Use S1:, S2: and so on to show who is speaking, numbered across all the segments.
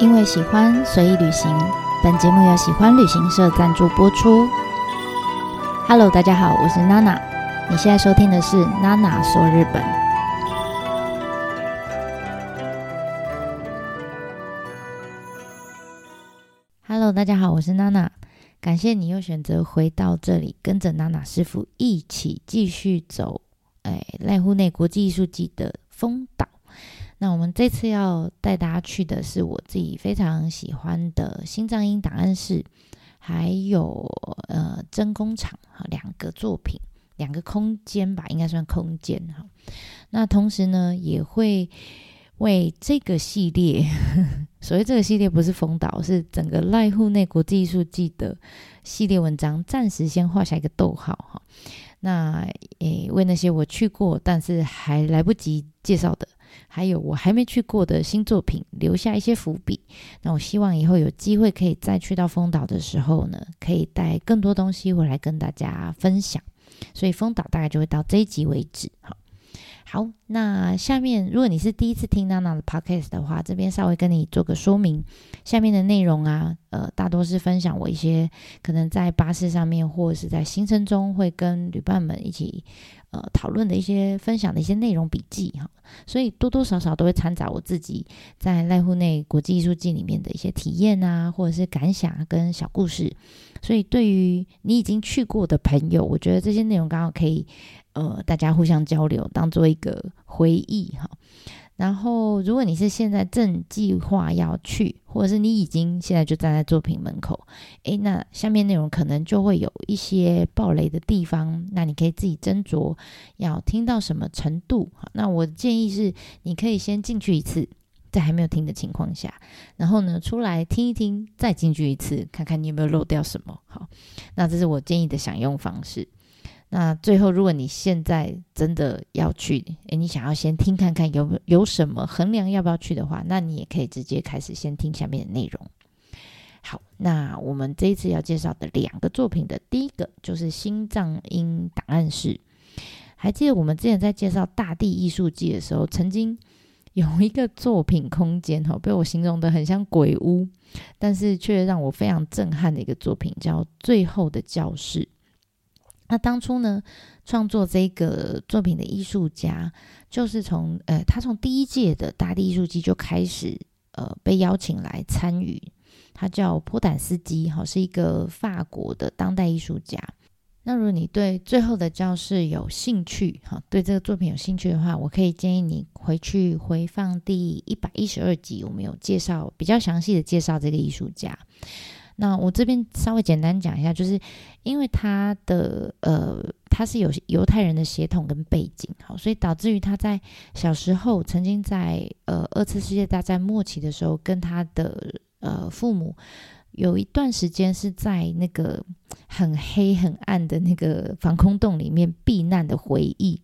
S1: 因为喜欢，随意旅行。本节目由喜欢旅行社赞助播出。Hello，大家好，我是娜娜。你现在收听的是娜娜说日本。Hello，大家好，我是娜娜。感谢你又选择回到这里，跟着娜娜师傅一起继续走。哎，濑户内国际艺术季的风。那我们这次要带大家去的是我自己非常喜欢的心脏音档案室，还有呃真工厂哈两个作品，两个空间吧，应该算空间哈。那同时呢，也会为这个系列，呵 呵所谓这个系列不是封岛，是整个濑户内国际艺术季的系列文章，暂时先画下一个逗号哈。那诶，为那些我去过但是还来不及介绍的。还有我还没去过的新作品，留下一些伏笔。那我希望以后有机会可以再去到丰岛的时候呢，可以带更多东西回来跟大家分享。所以丰岛大概就会到这一集为止。好，好，那下面如果你是第一次听娜娜的 podcast 的话，这边稍微跟你做个说明。下面的内容啊，呃，大多是分享我一些可能在巴士上面或者是在行程中会跟旅伴们一起。呃，讨论的一些分享的一些内容笔记哈，所以多多少少都会掺杂我自己在濑户内国际艺术季里面的一些体验啊，或者是感想跟小故事。所以对于你已经去过的朋友，我觉得这些内容刚好可以呃大家互相交流，当做一个回忆哈。然后，如果你是现在正计划要去，或者是你已经现在就站在作品门口，诶，那下面内容可能就会有一些暴雷的地方，那你可以自己斟酌要听到什么程度。好那我的建议是，你可以先进去一次，在还没有听的情况下，然后呢出来听一听，再进去一次，看看你有没有漏掉什么。好，那这是我建议的享用方式。那最后，如果你现在真的要去，诶，你想要先听看看有有什么衡量要不要去的话，那你也可以直接开始先听下面的内容。好，那我们这一次要介绍的两个作品的第一个就是心脏音档案室。还记得我们之前在介绍大地艺术季的时候，曾经有一个作品空间哈，被我形容的很像鬼屋，但是却让我非常震撼的一个作品，叫《最后的教室》。那当初呢，创作这个作品的艺术家，就是从呃，他从第一届的大地艺术季就开始呃被邀请来参与。他叫波坦斯基，哈，是一个法国的当代艺术家。那如果你对最后的教室有兴趣，哈，对这个作品有兴趣的话，我可以建议你回去回放第一百一十二集，我们有介绍比较详细的介绍这个艺术家。那我这边稍微简单讲一下，就是因为他的呃，他是有犹太人的血统跟背景，好，所以导致于他在小时候曾经在呃二次世界大战末期的时候，跟他的呃父母有一段时间是在那个很黑很暗的那个防空洞里面避难的回忆，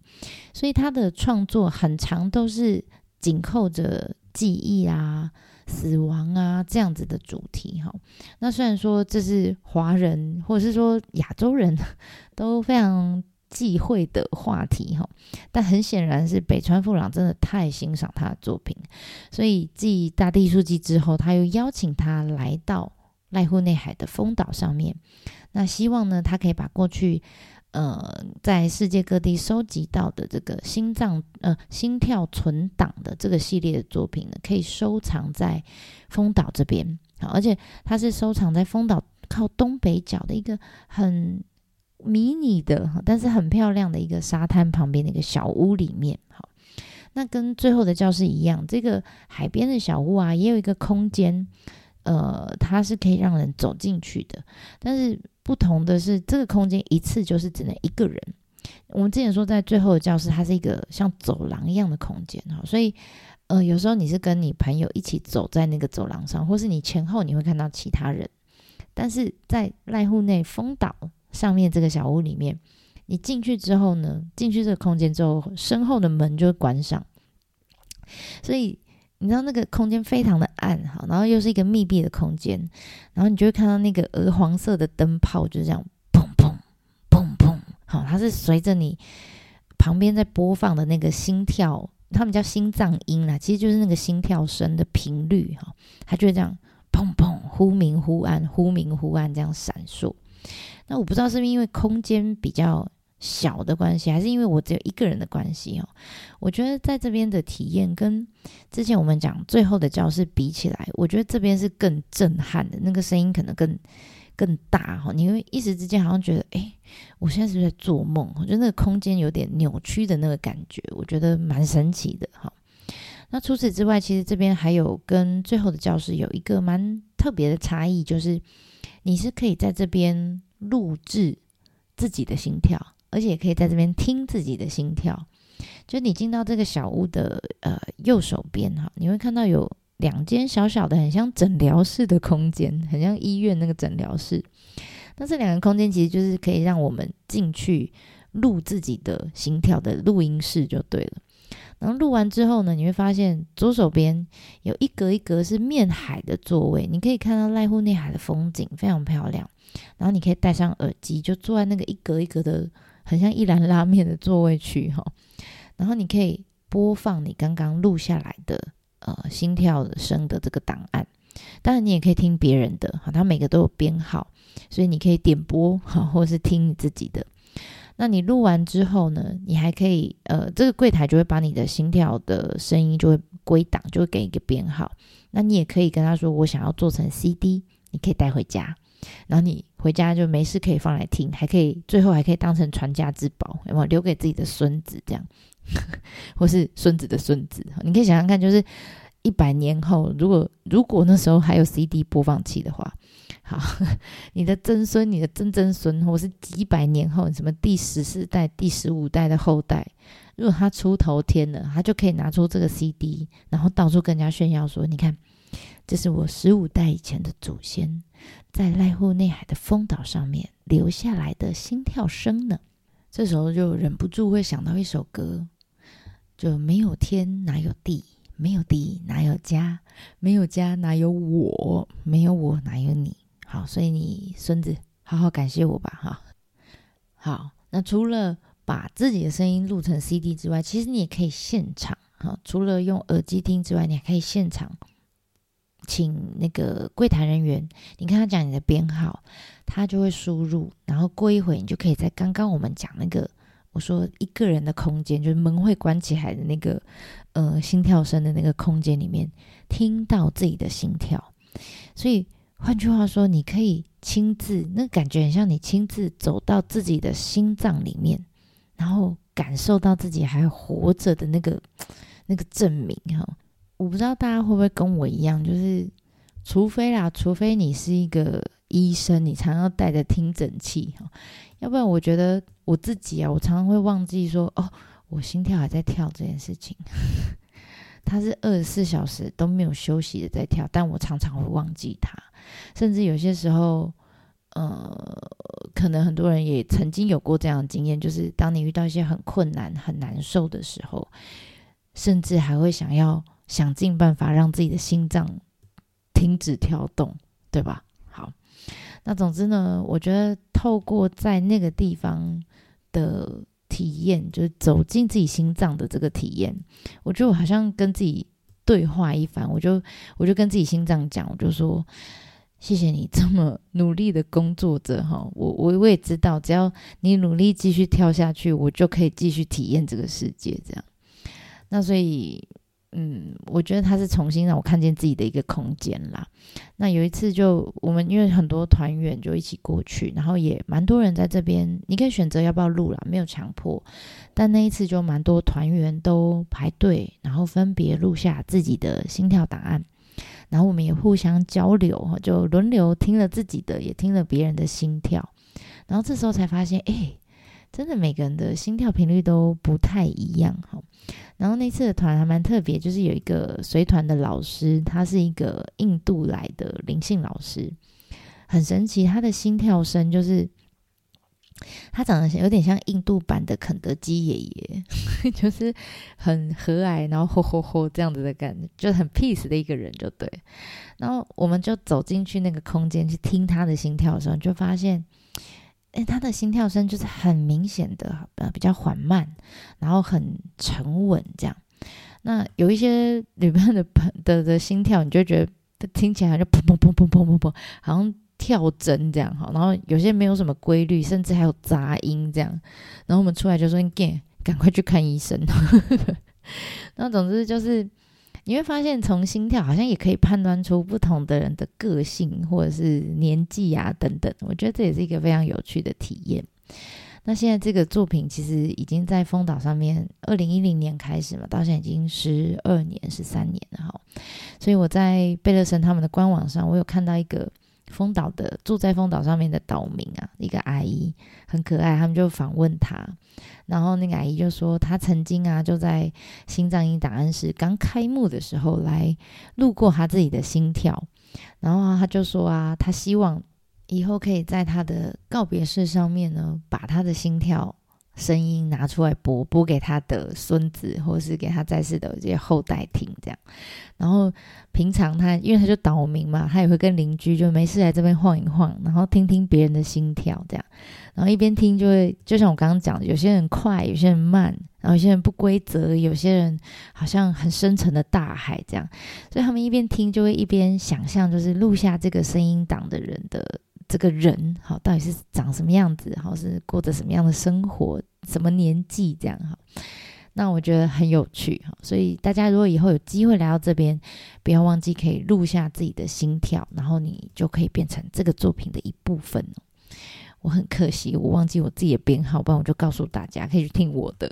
S1: 所以他的创作很长都是紧扣着记忆啊。死亡啊，这样子的主题哈。那虽然说这是华人或者是说亚洲人 都非常忌讳的话题哈，但很显然是北川富朗真的太欣赏他的作品，所以继大地艺术季之后，他又邀请他来到濑户内海的丰岛上面。那希望呢，他可以把过去。呃，在世界各地收集到的这个心脏呃心跳存档的这个系列的作品呢，可以收藏在丰岛这边好，而且它是收藏在丰岛靠东北角的一个很迷你的，但是很漂亮的一个沙滩旁边的一个小屋里面。好，那跟最后的教室一样，这个海边的小屋啊，也有一个空间，呃，它是可以让人走进去的，但是。不同的是，这个空间一次就是只能一个人。我们之前说，在最后的教室，它是一个像走廊一样的空间哈，所以呃，有时候你是跟你朋友一起走在那个走廊上，或是你前后你会看到其他人。但是在濑户内风岛上面这个小屋里面，你进去之后呢，进去这个空间之后，身后的门就会关上，所以。你知道那个空间非常的暗哈，然后又是一个密闭的空间，然后你就会看到那个鹅黄色的灯泡就是这样砰砰砰砰，好，它是随着你旁边在播放的那个心跳他们叫心脏音啦，其实就是那个心跳声的频率哈，它就会这样砰砰忽明忽暗，忽明忽暗这样闪烁。那我不知道是不是因为空间比较小的关系，还是因为我只有一个人的关系哦。我觉得在这边的体验跟之前我们讲最后的教室比起来，我觉得这边是更震撼的，那个声音可能更。更大哈，你会一时之间好像觉得，哎，我现在是不是在做梦？我觉得那个空间有点扭曲的那个感觉，我觉得蛮神奇的哈。那除此之外，其实这边还有跟最后的教室有一个蛮特别的差异，就是你是可以在这边录制自己的心跳，而且也可以在这边听自己的心跳。就你进到这个小屋的呃右手边哈，你会看到有。两间小小的、很像诊疗室的空间，很像医院那个诊疗室。那这两个空间其实就是可以让我们进去录自己的心跳的录音室，就对了。然后录完之后呢，你会发现左手边有一格一格是面海的座位，你可以看到濑户内海的风景，非常漂亮。然后你可以戴上耳机，就坐在那个一格一格的很像一兰拉面的座位区哈。然后你可以播放你刚刚录下来的。呃，心跳声的这个档案，当然你也可以听别人的，哈，它每个都有编号，所以你可以点播，哈，或是听你自己的。那你录完之后呢，你还可以，呃，这个柜台就会把你的心跳的声音就会归档，就会给一个编号。那你也可以跟他说，我想要做成 CD，你可以带回家，然后你回家就没事可以放来听，还可以最后还可以当成传家之宝，有没有留给自己的孙子这样？或是孙子的孙子，你可以想想看，就是一百年后，如果如果那时候还有 CD 播放器的话，好，你的曾孙、你的曾曾孙，或是几百年后，什么第十四代、第十五代的后代，如果他出头天了，他就可以拿出这个 CD，然后到处跟人家炫耀说：“你看，这是我十五代以前的祖先在濑户内海的风岛上面留下来的心跳声呢。”这时候就忍不住会想到一首歌。就没有天哪有地，没有地哪有家，没有家哪有我，没有我哪有你。好，所以你孙子好好感谢我吧，哈。好，那除了把自己的声音录成 CD 之外，其实你也可以现场，哈，除了用耳机听之外，你还可以现场请那个柜台人员，你跟他讲你的编号，他就会输入，然后过一会你就可以在刚刚我们讲那个。我说一个人的空间，就是门会关起来的那个，呃，心跳声的那个空间里面，听到自己的心跳。所以换句话说，你可以亲自，那感觉很像你亲自走到自己的心脏里面，然后感受到自己还活着的那个那个证明哈。我不知道大家会不会跟我一样，就是除非啦，除非你是一个医生，你常常带着听诊器哈。要不然，我觉得我自己啊，我常常会忘记说，哦，我心跳还在跳这件事情。它是二十四小时都没有休息的在跳，但我常常会忘记它。甚至有些时候，呃，可能很多人也曾经有过这样的经验，就是当你遇到一些很困难、很难受的时候，甚至还会想要想尽办法让自己的心脏停止跳动，对吧？好那总之呢，我觉得透过在那个地方的体验，就是走进自己心脏的这个体验，我觉得我好像跟自己对话一番。我就我就跟自己心脏讲，我就说：谢谢你这么努力的工作着哈，我我我也知道，只要你努力继续跳下去，我就可以继续体验这个世界。这样，那所以。嗯，我觉得他是重新让我看见自己的一个空间啦。那有一次，就我们因为很多团员就一起过去，然后也蛮多人在这边，你可以选择要不要录啦，没有强迫。但那一次就蛮多团员都排队，然后分别录下自己的心跳档案，然后我们也互相交流，就轮流听了自己的，也听了别人的心跳。然后这时候才发现，哎，真的每个人的心跳频率都不太一样哈。然后那次的团还蛮特别，就是有一个随团的老师，他是一个印度来的灵性老师，很神奇。他的心跳声就是他长得有点像印度版的肯德基爷爷，就是很和蔼，然后吼吼吼这样子的感觉，就很 peace 的一个人，就对。然后我们就走进去那个空间去听他的心跳的时候，就发现。哎，他的心跳声就是很明显的，呃，比较缓慢，然后很沉稳这样。那有一些旅伴的的的心跳，你就觉得听起来就砰砰砰砰砰砰砰，好像跳针这样哈。然后有些没有什么规律，甚至还有杂音这样。然后我们出来就说：“你赶快去看医生。” 那总之就是你会发现，从心跳好像也可以判断出不同的人的个性或者是年纪啊等等。我觉得这也是一个非常有趣的体验。那现在这个作品其实已经在风岛上面，二零一零年开始嘛，到现在已经十二年、十三年了哈。所以我在贝勒森他们的官网上，我有看到一个风岛的住在风岛上面的岛民啊，一个阿姨很可爱，他们就访问她，然后那个阿姨就说，她曾经啊就在心脏音档案室刚开幕的时候来路过她自己的心跳，然后他就说啊，他希望。以后可以在他的告别式上面呢，把他的心跳声音拿出来播，播给他的孙子，或是给他在世的这些后代听，这样。然后平常他，因为他就岛民嘛，他也会跟邻居就没事来这边晃一晃，然后听听别人的心跳，这样。然后一边听就会，就像我刚刚讲的，有些人快，有些人慢，然后有些人不规则，有些人好像很深沉的大海这样。所以他们一边听就会一边想象，就是录下这个声音档的人的。这个人好，到底是长什么样子？好，是过着什么样的生活？什么年纪？这样哈，那我觉得很有趣哈。所以大家如果以后有机会来到这边，不要忘记可以录下自己的心跳，然后你就可以变成这个作品的一部分我很可惜，我忘记我自己的编号，不然我就告诉大家可以去听我的。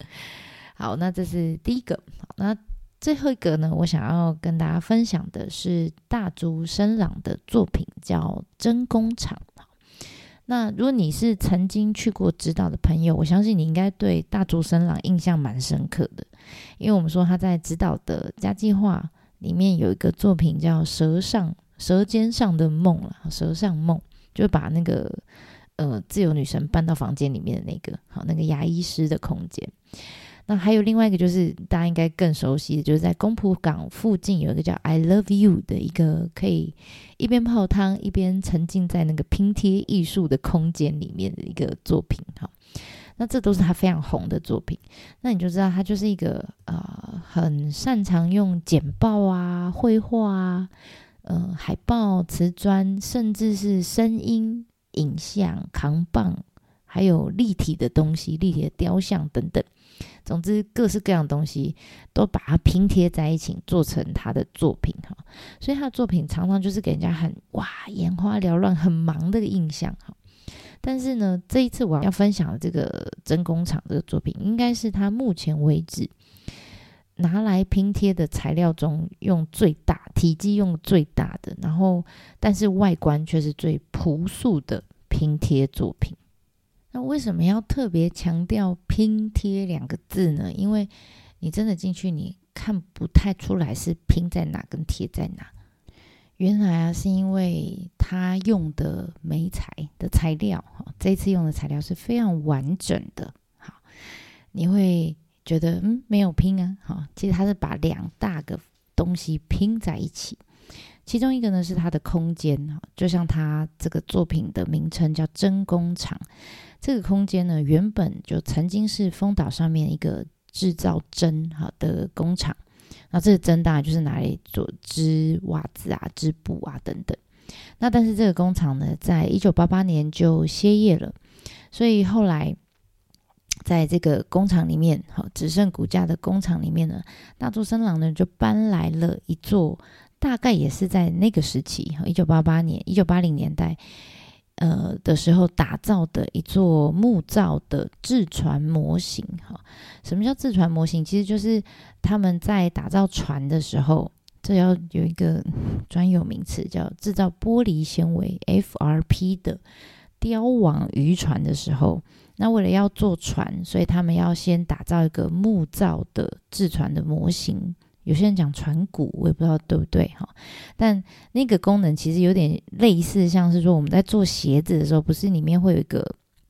S1: 好，那这是第一个。那。最后一个呢，我想要跟大家分享的是大竹伸朗的作品，叫《真工厂》。那如果你是曾经去过指导的朋友，我相信你应该对大竹伸朗印象蛮深刻的，因为我们说他在指导的家计划里面有一个作品叫《舌上舌尖上的梦》了，《舌上梦》就把那个呃自由女神搬到房间里面的那个好那个牙医师的空间。那还有另外一个，就是大家应该更熟悉的，就是在公浦港附近有一个叫 I Love You 的一个可以一边泡汤一边沉浸在那个拼贴艺术的空间里面的一个作品哈。那这都是他非常红的作品。那你就知道他就是一个呃很擅长用简报啊、绘画啊、呃海报、瓷砖，甚至是声音、影像、扛棒，还有立体的东西、立体的雕像等等。总之，各式各样的东西都把它拼贴在一起，做成他的作品哈。所以他的作品常常就是给人家很哇眼花缭乱、很忙的印象哈。但是呢，这一次我要分享的这个真工厂这个作品，应该是他目前为止拿来拼贴的材料中用最大体积用最大的，然后但是外观却是最朴素的拼贴作品。那为什么要特别强调拼贴两个字呢？因为你真的进去，你看不太出来是拼在哪跟贴在哪。原来啊，是因为他用的媒材的材料，哈，这次用的材料是非常完整的。好，你会觉得嗯没有拼啊，好，其实他是把两大个东西拼在一起。其中一个呢是它的空间，哈，就像它这个作品的名称叫真工厂。这个空间呢，原本就曾经是丰岛上面一个制造针哈的工厂。那这个针当然就是拿来做织袜子啊、织布啊等等。那但是这个工厂呢，在一九八八年就歇业了。所以后来在这个工厂里面，哈，只剩骨架的工厂里面呢，大竹生郎呢就搬来了一座，大概也是在那个时期，一九八八年、一九八零年代。呃的时候打造的一座木造的制船模型，哈，什么叫制船模型？其实就是他们在打造船的时候，这要有一个专有名词叫制造玻璃纤维 FRP 的雕网渔船的时候，那为了要做船，所以他们要先打造一个木造的制船的模型。有些人讲船骨，我也不知道对不对哈，但那个功能其实有点类似，像是说我们在做鞋子的时候，不是里面会有一个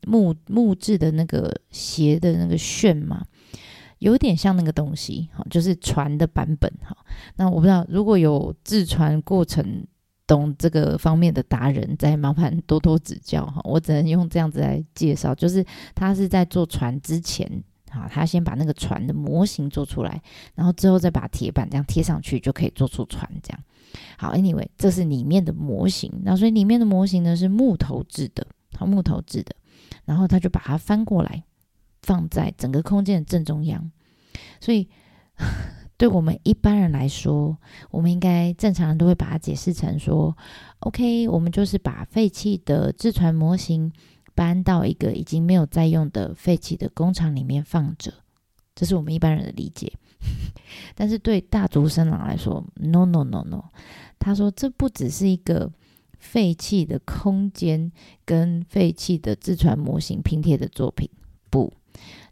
S1: 木木质的那个鞋的那个楦吗？有点像那个东西哈，就是船的版本哈。那我不知道如果有制船过程懂这个方面的达人，再麻烦多多指教哈。我只能用这样子来介绍，就是他是在做船之前。好，他先把那个船的模型做出来，然后之后再把铁板这样贴上去，就可以做出船这样。好，Anyway，这是里面的模型，那所以里面的模型呢是木头制的，好，木头制的，然后他就把它翻过来，放在整个空间的正中央，所以。对我们一般人来说，我们应该正常人都会把它解释成说：“OK，我们就是把废弃的制船模型搬到一个已经没有在用的废弃的工厂里面放着。”这是我们一般人的理解。但是对大竹生郎来说，“No No No No”，他说这不只是一个废弃的空间跟废弃的自传模型拼贴的作品，不，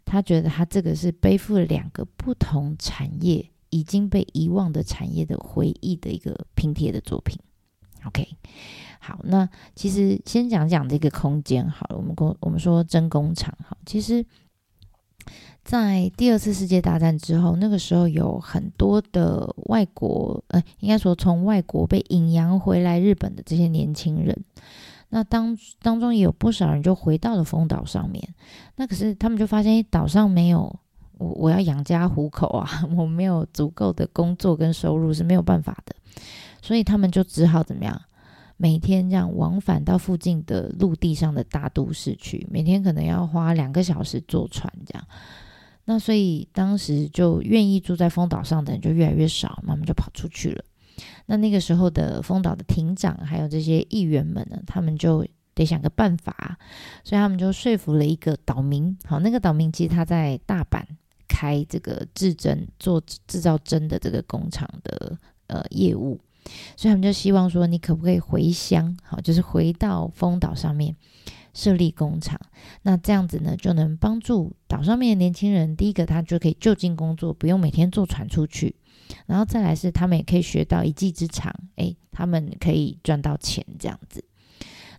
S1: 他觉得他这个是背负了两个不同产业。已经被遗忘的产业的回忆的一个拼贴的作品。OK，好，那其实先讲讲这个空间好了。我们工我们说真工厂哈，其实，在第二次世界大战之后，那个时候有很多的外国，呃，应该说从外国被引洋回来日本的这些年轻人，那当当中也有不少人就回到了丰岛上面。那可是他们就发现岛上没有。我我要养家糊口啊，我没有足够的工作跟收入是没有办法的，所以他们就只好怎么样，每天这样往返到附近的陆地上的大都市去，每天可能要花两个小时坐船这样。那所以当时就愿意住在风岛上的人就越来越少，慢慢就跑出去了。那那个时候的风岛的亭长还有这些议员们呢，他们就。得想个办法，所以他们就说服了一个岛民。好，那个岛民其实他在大阪。开这个制针做制造针的这个工厂的呃业务，所以他们就希望说，你可不可以回乡？好，就是回到丰岛上面设立工厂。那这样子呢，就能帮助岛上面的年轻人。第一个，他就可以就近工作，不用每天坐船出去；然后再来是，他们也可以学到一技之长，诶，他们可以赚到钱，这样子。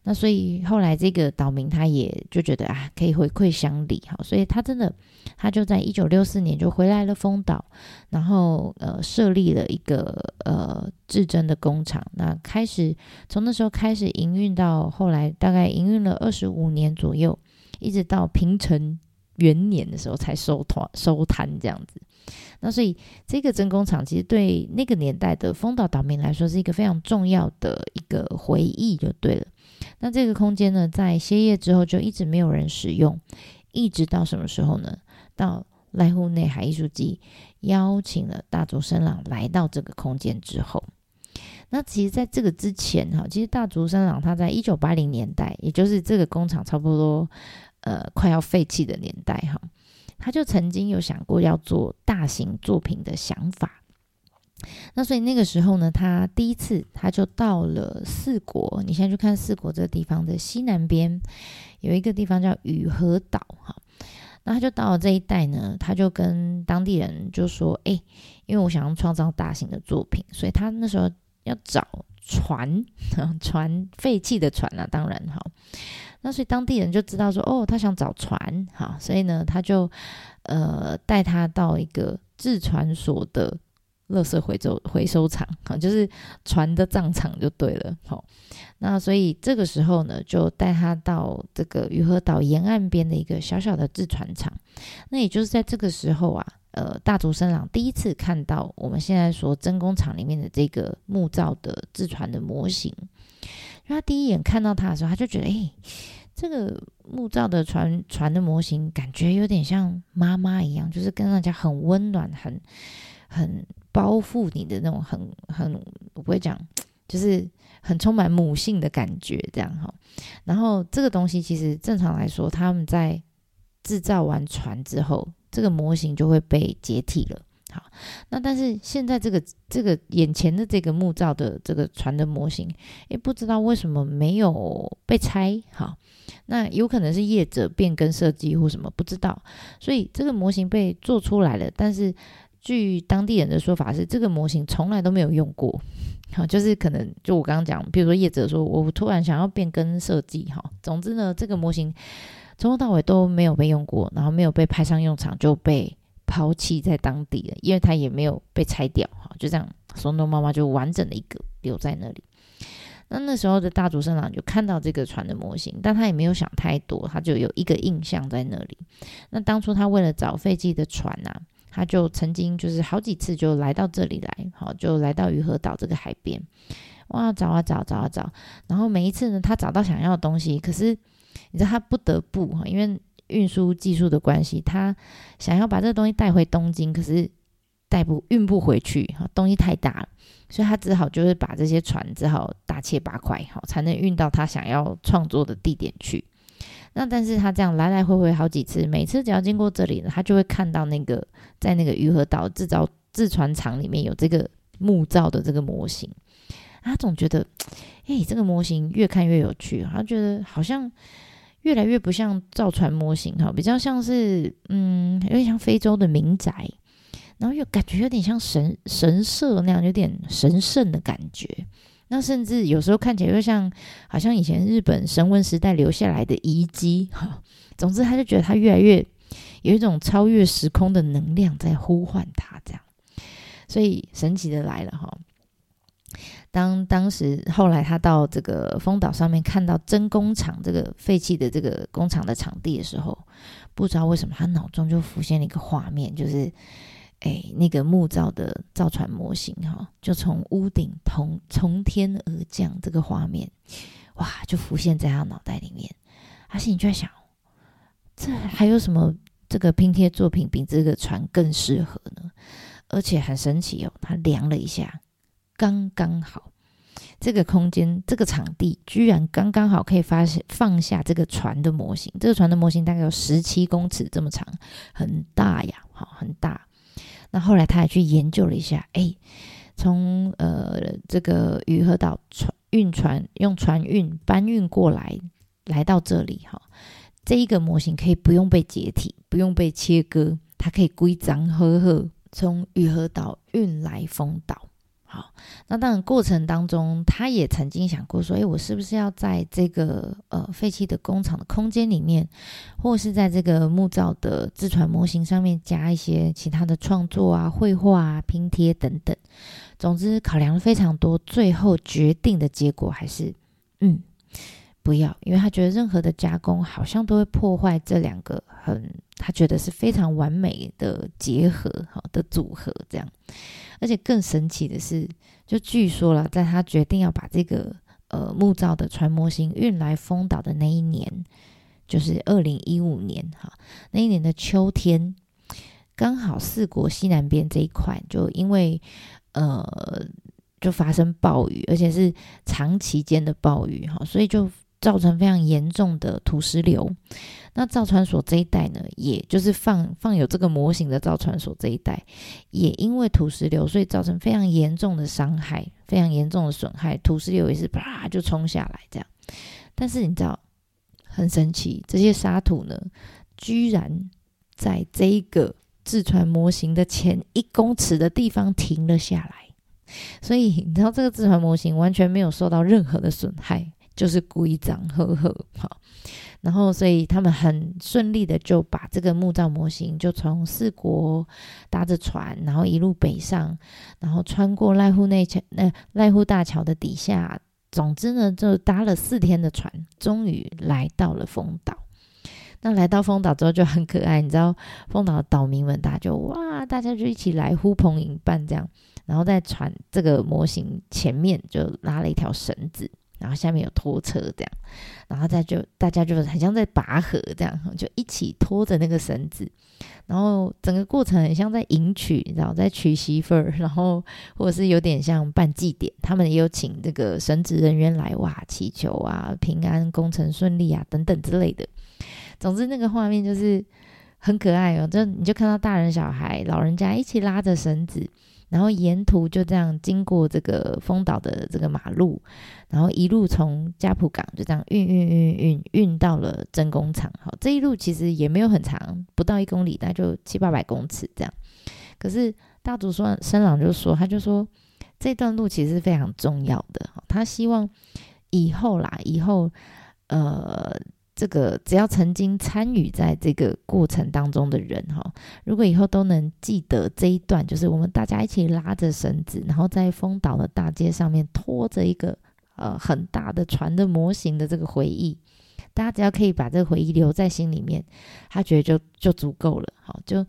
S1: 那所以后来这个岛民他也就觉得啊，可以回馈乡里，好，所以他真的他就在一九六四年就回来了丰岛，然后呃设立了一个呃制针的工厂，那开始从那时候开始营运到后来大概营运了二十五年左右，一直到平成元年的时候才收团收摊这样子。那所以这个真工厂其实对那个年代的丰岛岛民来说是一个非常重要的一个回忆，就对了。那这个空间呢，在歇业之后就一直没有人使用，一直到什么时候呢？到濑户内海艺术季邀请了大竹伸朗来到这个空间之后，那其实在这个之前哈，其实大竹伸朗他在一九八零年代，也就是这个工厂差不多呃快要废弃的年代哈，他就曾经有想过要做大型作品的想法。那所以那个时候呢，他第一次他就到了四国。你现在去看四国这个地方的西南边，有一个地方叫雨河岛哈。那他就到了这一带呢，他就跟当地人就说：“哎，因为我想要创造大型的作品，所以他那时候要找船，船废弃的船啊，当然哈。那所以当地人就知道说：哦，他想找船哈，所以呢，他就呃带他到一个制船所的。”垃圾回收回收厂啊，就是船的葬场就对了。好，那所以这个时候呢，就带他到这个鱼河岛沿岸边的一个小小的制船厂。那也就是在这个时候啊，呃，大竹生郎第一次看到我们现在说真工厂里面的这个木造的制船的模型。他第一眼看到它的时候，他就觉得，哎，这个木造的船船的模型感觉有点像妈妈一样，就是跟大家很温暖，很很。包覆你的那种很很，我不会讲，就是很充满母性的感觉，这样哈。然后这个东西其实正常来说，他们在制造完船之后，这个模型就会被解体了。好，那但是现在这个这个眼前的这个木造的这个船的模型，诶，不知道为什么没有被拆。好，那有可能是业者变更设计或什么，不知道。所以这个模型被做出来了，但是。据当地人的说法是，这个模型从来都没有用过，好，就是可能就我刚刚讲，比如说业者说我突然想要变更设计，哈，总之呢，这个模型从头到尾都没有被用过，然后没有被派上用场，就被抛弃在当地了，因为它也没有被拆掉，哈，就这样，松东妈妈就完整的一个留在那里。那那时候的大竹生郎就看到这个船的模型，但他也没有想太多，他就有一个印象在那里。那当初他为了找废弃的船啊，他就曾经就是好几次就来到这里来，好就来到鱼河岛这个海边，哇找啊找找啊找，然后每一次呢，他找到想要的东西，可是你知道他不得不哈，因为运输技术的关系，他想要把这个东西带回东京，可是带不运不回去哈，东西太大了。所以他只好就是把这些船只好大切八块，好才能运到他想要创作的地点去。那但是他这样来来回回好几次，每次只要经过这里呢，他就会看到那个在那个鱼河岛制造制船厂里面有这个木造的这个模型。他总觉得，哎，这个模型越看越有趣，他觉得好像越来越不像造船模型哈，比较像是嗯，有点像非洲的民宅。然后又感觉有点像神神社那样，有点神圣的感觉。那甚至有时候看起来又像，好像以前日本神文时代留下来的遗迹。哈，总之他就觉得他越来越有一种超越时空的能量在呼唤他，这样。所以神奇的来了哈。当当时后来他到这个丰岛上面看到真工厂这个废弃的这个工厂的场地的时候，不知道为什么他脑中就浮现了一个画面，就是。哎，那个木造的造船模型哈，就从屋顶从从天而降，这个画面哇，就浮现在他脑袋里面。他心里就在想，这还有什么这个拼贴作品比这个船更适合呢？而且很神奇哦，他量了一下，刚刚好，这个空间这个场地居然刚刚好可以发现放下这个船的模型。这个船的模型大概有十七公尺这么长，很大呀，好，很大。那后来他还去研究了一下，哎，从呃这个鱼河岛船运船用船运搬运过来，来到这里哈，这一个模型可以不用被解体，不用被切割，它可以规章呵呵从鱼河岛运来丰岛。好，那当然过程当中，他也曾经想过说，诶，我是不是要在这个呃废弃的工厂的空间里面，或是在这个木造的自传模型上面加一些其他的创作啊、绘画啊、拼贴等等。总之，考量了非常多，最后决定的结果还是，嗯，不要，因为他觉得任何的加工好像都会破坏这两个很他觉得是非常完美的结合好的组合，这样。而且更神奇的是，就据说了，在他决定要把这个呃木造的船模型运来丰岛的那一年，就是二零一五年哈，那一年的秋天，刚好四国西南边这一块，就因为呃就发生暴雨，而且是长期间的暴雨哈，所以就。造成非常严重的土石流，那造船所这一带呢，也就是放放有这个模型的造船所这一带，也因为土石流，所以造成非常严重的伤害，非常严重的损害。土石流也是啪就冲下来这样，但是你知道很神奇，这些沙土呢，居然在这个制船模型的前一公尺的地方停了下来，所以你知道这个制船模型完全没有受到任何的损害。就是故意长呵呵，好，然后所以他们很顺利的就把这个木造模型就从四国搭着船，然后一路北上，然后穿过濑户内桥，那濑户大桥的底下，总之呢就搭了四天的船，终于来到了丰岛。那来到丰岛之后就很可爱，你知道丰岛的岛民们，大家就哇，大家就一起来呼朋引伴这样，然后在船这个模型前面就拉了一条绳子。然后下面有拖车这样，然后再就大家就很像在拔河这样，就一起拖着那个绳子，然后整个过程很像在迎娶，然后，在娶媳妇儿，然后或者是有点像办祭典，他们也有请这个神职人员来哇祈求啊平安工程顺利啊等等之类的。总之那个画面就是很可爱哦，就你就看到大人小孩老人家一起拉着绳子。然后沿途就这样经过这个丰岛的这个马路，然后一路从加浦港就这样运运运运运到了真工厂。好，这一路其实也没有很长，不到一公里，那就七八百公尺这样。可是大竹说生朗就说，他就说这段路其实是非常重要的。他希望以后啦，以后呃。这个只要曾经参与在这个过程当中的人哈，如果以后都能记得这一段，就是我们大家一起拉着绳子，然后在丰岛的大街上面拖着一个呃很大的船的模型的这个回忆。大家只要可以把这个回忆留在心里面，他觉得就就足够了。好，就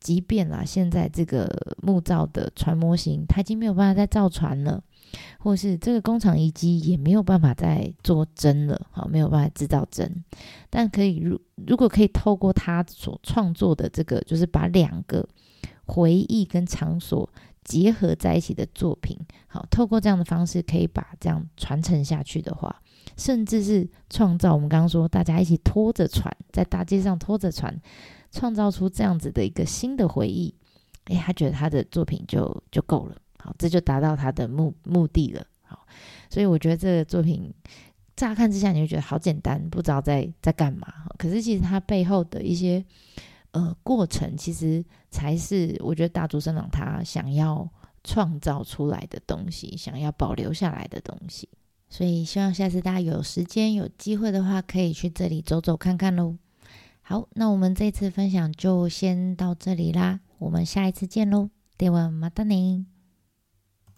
S1: 即便啦，现在这个木造的船模型，它已经没有办法再造船了，或是这个工厂遗迹也没有办法再做针了。好，没有办法制造针，但可以如如果可以透过他所创作的这个，就是把两个回忆跟场所结合在一起的作品，好，透过这样的方式可以把这样传承下去的话。甚至是创造我们刚刚说，大家一起拖着船在大街上拖着船，创造出这样子的一个新的回忆。诶，他觉得他的作品就就够了，好，这就达到他的目目的了。好，所以我觉得这个作品乍看之下你会觉得好简单，不知道在在干嘛。可是其实它背后的一些呃过程，其实才是我觉得大竹生长他想要创造出来的东西，想要保留下来的东西。所以希望下次大家有时间有机会的话，可以去这里走走看看喽。好，那我们这次分享就先到这里啦，我们下一次见喽，电话马达宁。